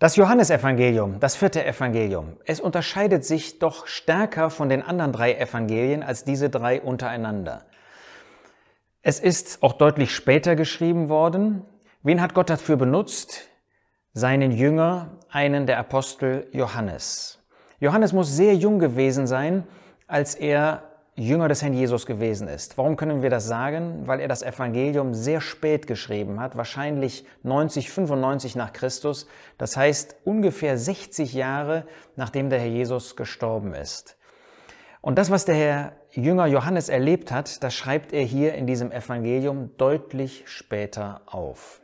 Das Johannesevangelium, das vierte Evangelium, es unterscheidet sich doch stärker von den anderen drei Evangelien als diese drei untereinander. Es ist auch deutlich später geschrieben worden. Wen hat Gott dafür benutzt? Seinen Jünger, einen der Apostel Johannes. Johannes muss sehr jung gewesen sein, als er Jünger des Herrn Jesus gewesen ist. Warum können wir das sagen? Weil er das Evangelium sehr spät geschrieben hat, wahrscheinlich 90, 95 nach Christus, das heißt ungefähr 60 Jahre nachdem der Herr Jesus gestorben ist. Und das, was der Herr Jünger Johannes erlebt hat, das schreibt er hier in diesem Evangelium deutlich später auf.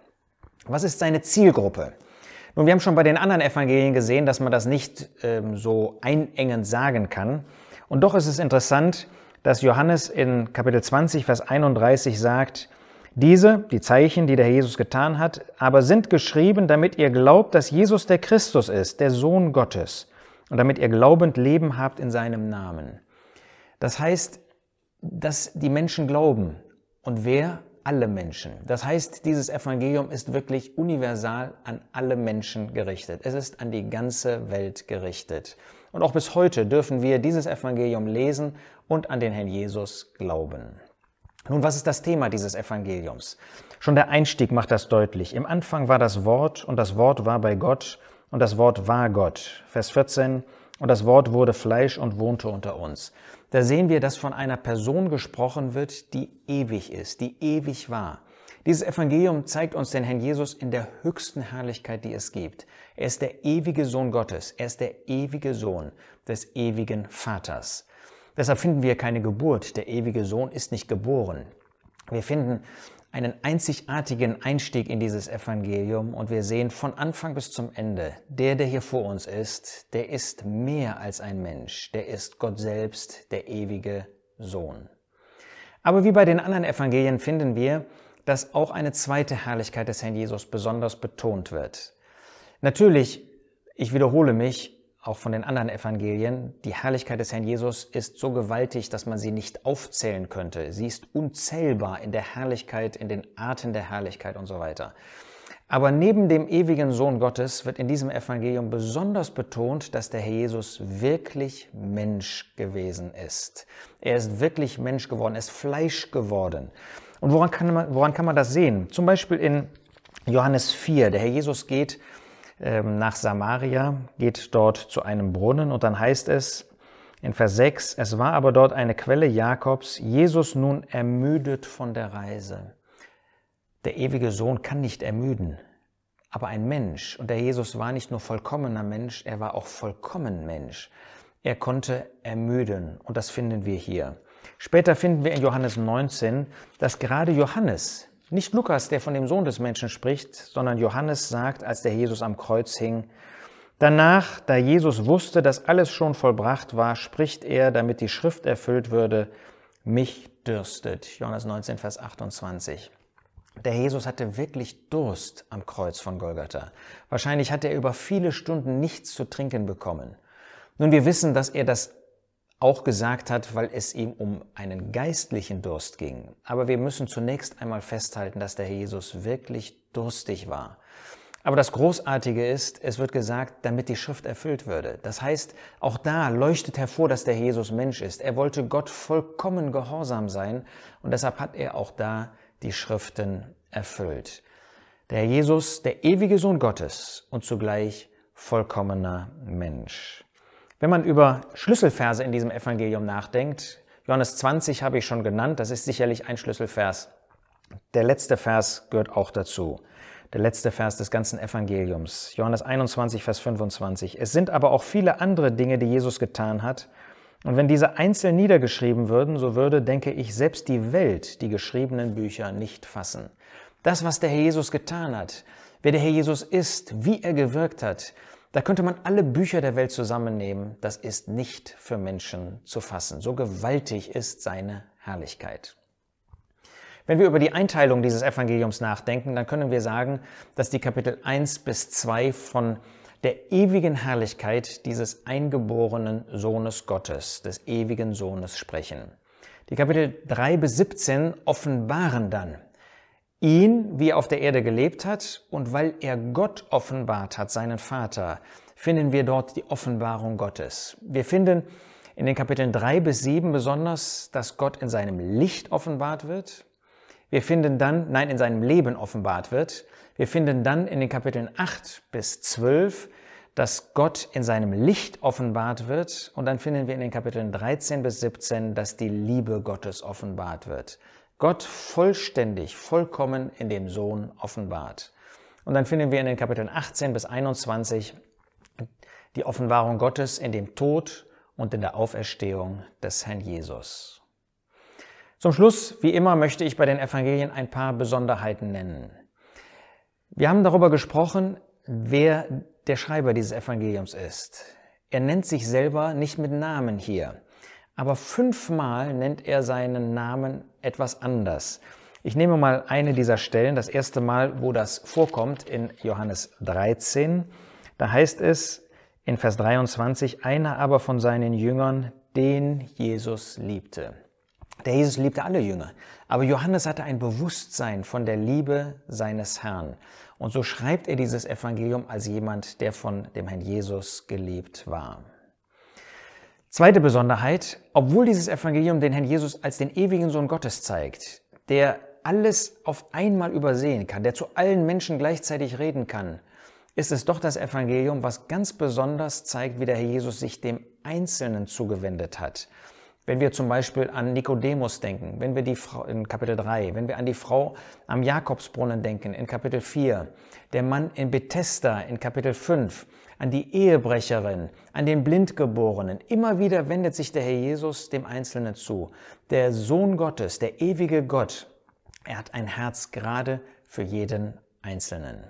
Was ist seine Zielgruppe? Nun, wir haben schon bei den anderen Evangelien gesehen, dass man das nicht ähm, so einengend sagen kann. Und doch ist es interessant, dass Johannes in Kapitel 20, Vers 31 sagt, diese, die Zeichen, die der Jesus getan hat, aber sind geschrieben, damit ihr glaubt, dass Jesus der Christus ist, der Sohn Gottes, und damit ihr glaubend Leben habt in seinem Namen. Das heißt, dass die Menschen glauben. Und wer? Alle Menschen. Das heißt, dieses Evangelium ist wirklich universal an alle Menschen gerichtet. Es ist an die ganze Welt gerichtet. Und auch bis heute dürfen wir dieses Evangelium lesen und an den Herrn Jesus glauben. Nun, was ist das Thema dieses Evangeliums? Schon der Einstieg macht das deutlich. Im Anfang war das Wort und das Wort war bei Gott und das Wort war Gott. Vers 14. Und das Wort wurde Fleisch und wohnte unter uns. Da sehen wir, dass von einer Person gesprochen wird, die ewig ist, die ewig war. Dieses Evangelium zeigt uns den Herrn Jesus in der höchsten Herrlichkeit, die es gibt. Er ist der ewige Sohn Gottes. Er ist der ewige Sohn des ewigen Vaters. Deshalb finden wir keine Geburt. Der ewige Sohn ist nicht geboren. Wir finden einen einzigartigen Einstieg in dieses Evangelium und wir sehen von Anfang bis zum Ende, der, der hier vor uns ist, der ist mehr als ein Mensch. Der ist Gott selbst, der ewige Sohn. Aber wie bei den anderen Evangelien finden wir, dass auch eine zweite Herrlichkeit des Herrn Jesus besonders betont wird. Natürlich, ich wiederhole mich, auch von den anderen Evangelien, die Herrlichkeit des Herrn Jesus ist so gewaltig, dass man sie nicht aufzählen könnte. Sie ist unzählbar in der Herrlichkeit, in den Arten der Herrlichkeit und so weiter. Aber neben dem ewigen Sohn Gottes wird in diesem Evangelium besonders betont, dass der Herr Jesus wirklich Mensch gewesen ist. Er ist wirklich Mensch geworden, er ist Fleisch geworden. Und woran kann man, woran kann man das sehen? Zum Beispiel in Johannes 4. Der Herr Jesus geht ähm, nach Samaria, geht dort zu einem Brunnen und dann heißt es in Vers 6, es war aber dort eine Quelle Jakobs, Jesus nun ermüdet von der Reise. Der ewige Sohn kann nicht ermüden, aber ein Mensch, und der Jesus war nicht nur vollkommener Mensch, er war auch vollkommen Mensch. Er konnte ermüden und das finden wir hier. Später finden wir in Johannes 19, dass gerade Johannes, nicht Lukas, der von dem Sohn des Menschen spricht, sondern Johannes sagt, als der Jesus am Kreuz hing, Danach, da Jesus wusste, dass alles schon vollbracht war, spricht er, damit die Schrift erfüllt würde, mich dürstet. Johannes 19, Vers 28. Der Jesus hatte wirklich Durst am Kreuz von Golgatha. Wahrscheinlich hat er über viele Stunden nichts zu trinken bekommen. Nun, wir wissen, dass er das auch gesagt hat, weil es ihm um einen geistlichen Durst ging. Aber wir müssen zunächst einmal festhalten, dass der Herr Jesus wirklich durstig war. Aber das Großartige ist, es wird gesagt, damit die Schrift erfüllt würde. Das heißt, auch da leuchtet hervor, dass der Jesus Mensch ist. Er wollte Gott vollkommen gehorsam sein und deshalb hat er auch da die Schriften erfüllt. Der Jesus, der ewige Sohn Gottes und zugleich vollkommener Mensch. Wenn man über Schlüsselverse in diesem Evangelium nachdenkt, Johannes 20 habe ich schon genannt, das ist sicherlich ein Schlüsselvers. Der letzte Vers gehört auch dazu. Der letzte Vers des ganzen Evangeliums. Johannes 21, Vers 25. Es sind aber auch viele andere Dinge, die Jesus getan hat. Und wenn diese einzeln niedergeschrieben würden, so würde, denke ich, selbst die Welt die geschriebenen Bücher nicht fassen. Das, was der Herr Jesus getan hat, wer der Herr Jesus ist, wie er gewirkt hat, da könnte man alle Bücher der Welt zusammennehmen. Das ist nicht für Menschen zu fassen. So gewaltig ist seine Herrlichkeit. Wenn wir über die Einteilung dieses Evangeliums nachdenken, dann können wir sagen, dass die Kapitel 1 bis 2 von der ewigen Herrlichkeit dieses eingeborenen Sohnes Gottes, des ewigen Sohnes sprechen. Die Kapitel 3 bis 17 offenbaren dann ihn, wie er auf der Erde gelebt hat, und weil er Gott offenbart hat, seinen Vater, finden wir dort die Offenbarung Gottes. Wir finden in den Kapiteln 3 bis 7 besonders, dass Gott in seinem Licht offenbart wird. Wir finden dann, nein, in seinem Leben offenbart wird. Wir finden dann in den Kapiteln 8 bis 12, dass Gott in seinem Licht offenbart wird. Und dann finden wir in den Kapiteln 13 bis 17, dass die Liebe Gottes offenbart wird. Gott vollständig, vollkommen in dem Sohn offenbart. Und dann finden wir in den Kapiteln 18 bis 21 die Offenbarung Gottes in dem Tod und in der Auferstehung des Herrn Jesus. Zum Schluss, wie immer, möchte ich bei den Evangelien ein paar Besonderheiten nennen. Wir haben darüber gesprochen, wer der Schreiber dieses Evangeliums ist. Er nennt sich selber nicht mit Namen hier. Aber fünfmal nennt er seinen Namen etwas anders. Ich nehme mal eine dieser Stellen, das erste Mal, wo das vorkommt, in Johannes 13. Da heißt es in Vers 23, einer aber von seinen Jüngern, den Jesus liebte. Der Jesus liebte alle Jünger, aber Johannes hatte ein Bewusstsein von der Liebe seines Herrn. Und so schreibt er dieses Evangelium als jemand, der von dem Herrn Jesus geliebt war. Zweite Besonderheit, obwohl dieses Evangelium den Herrn Jesus als den ewigen Sohn Gottes zeigt, der alles auf einmal übersehen kann, der zu allen Menschen gleichzeitig reden kann, ist es doch das Evangelium, was ganz besonders zeigt, wie der Herr Jesus sich dem Einzelnen zugewendet hat. Wenn wir zum Beispiel an Nikodemus denken, wenn wir die Frau in Kapitel 3, wenn wir an die Frau am Jakobsbrunnen denken in Kapitel 4, der Mann in Bethesda in Kapitel 5, an die Ehebrecherin, an den Blindgeborenen. Immer wieder wendet sich der Herr Jesus dem Einzelnen zu. Der Sohn Gottes, der ewige Gott, er hat ein Herz gerade für jeden Einzelnen.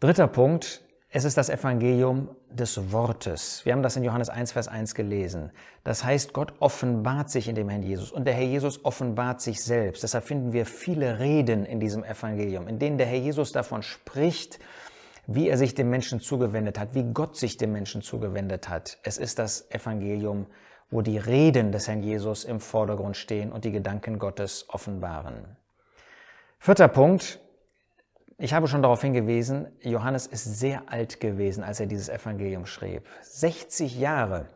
Dritter Punkt, es ist das Evangelium des Wortes. Wir haben das in Johannes 1, Vers 1 gelesen. Das heißt, Gott offenbart sich in dem Herrn Jesus und der Herr Jesus offenbart sich selbst. Deshalb finden wir viele Reden in diesem Evangelium, in denen der Herr Jesus davon spricht, wie er sich dem Menschen zugewendet hat, wie Gott sich dem Menschen zugewendet hat. Es ist das Evangelium, wo die Reden des Herrn Jesus im Vordergrund stehen und die Gedanken Gottes offenbaren. Vierter Punkt. Ich habe schon darauf hingewiesen, Johannes ist sehr alt gewesen, als er dieses Evangelium schrieb. 60 Jahre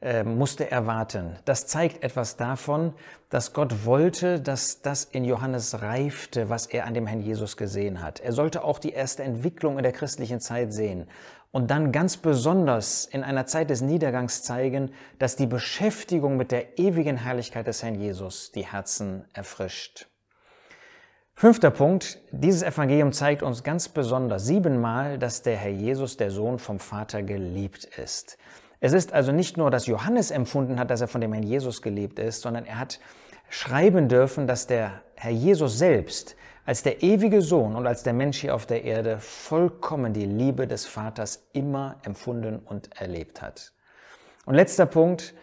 äh, musste er warten. Das zeigt etwas davon, dass Gott wollte, dass das in Johannes reifte, was er an dem Herrn Jesus gesehen hat. Er sollte auch die erste Entwicklung in der christlichen Zeit sehen und dann ganz besonders in einer Zeit des Niedergangs zeigen, dass die Beschäftigung mit der ewigen Herrlichkeit des Herrn Jesus die Herzen erfrischt. Fünfter Punkt. Dieses Evangelium zeigt uns ganz besonders siebenmal, dass der Herr Jesus, der Sohn vom Vater, geliebt ist. Es ist also nicht nur, dass Johannes empfunden hat, dass er von dem Herrn Jesus geliebt ist, sondern er hat schreiben dürfen, dass der Herr Jesus selbst als der ewige Sohn und als der Mensch hier auf der Erde vollkommen die Liebe des Vaters immer empfunden und erlebt hat. Und letzter Punkt.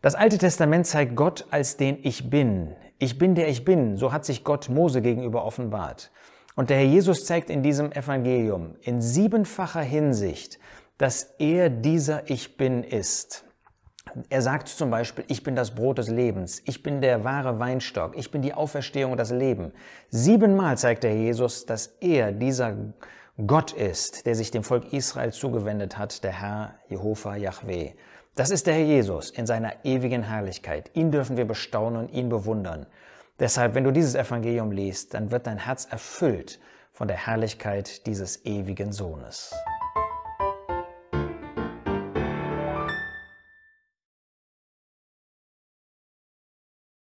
Das Alte Testament zeigt Gott als den Ich Bin. Ich bin der Ich Bin. So hat sich Gott Mose gegenüber offenbart. Und der Herr Jesus zeigt in diesem Evangelium in siebenfacher Hinsicht, dass er dieser Ich bin ist. Er sagt zum Beispiel, ich bin das Brot des Lebens, ich bin der wahre Weinstock, ich bin die Auferstehung und das Leben. Siebenmal zeigt der Jesus, dass er dieser Gott ist, der sich dem Volk Israel zugewendet hat, der Herr Jehova Yahweh. Das ist der Herr Jesus in seiner ewigen Herrlichkeit. Ihn dürfen wir bestaunen und ihn bewundern. Deshalb, wenn du dieses Evangelium liest, dann wird dein Herz erfüllt von der Herrlichkeit dieses ewigen Sohnes.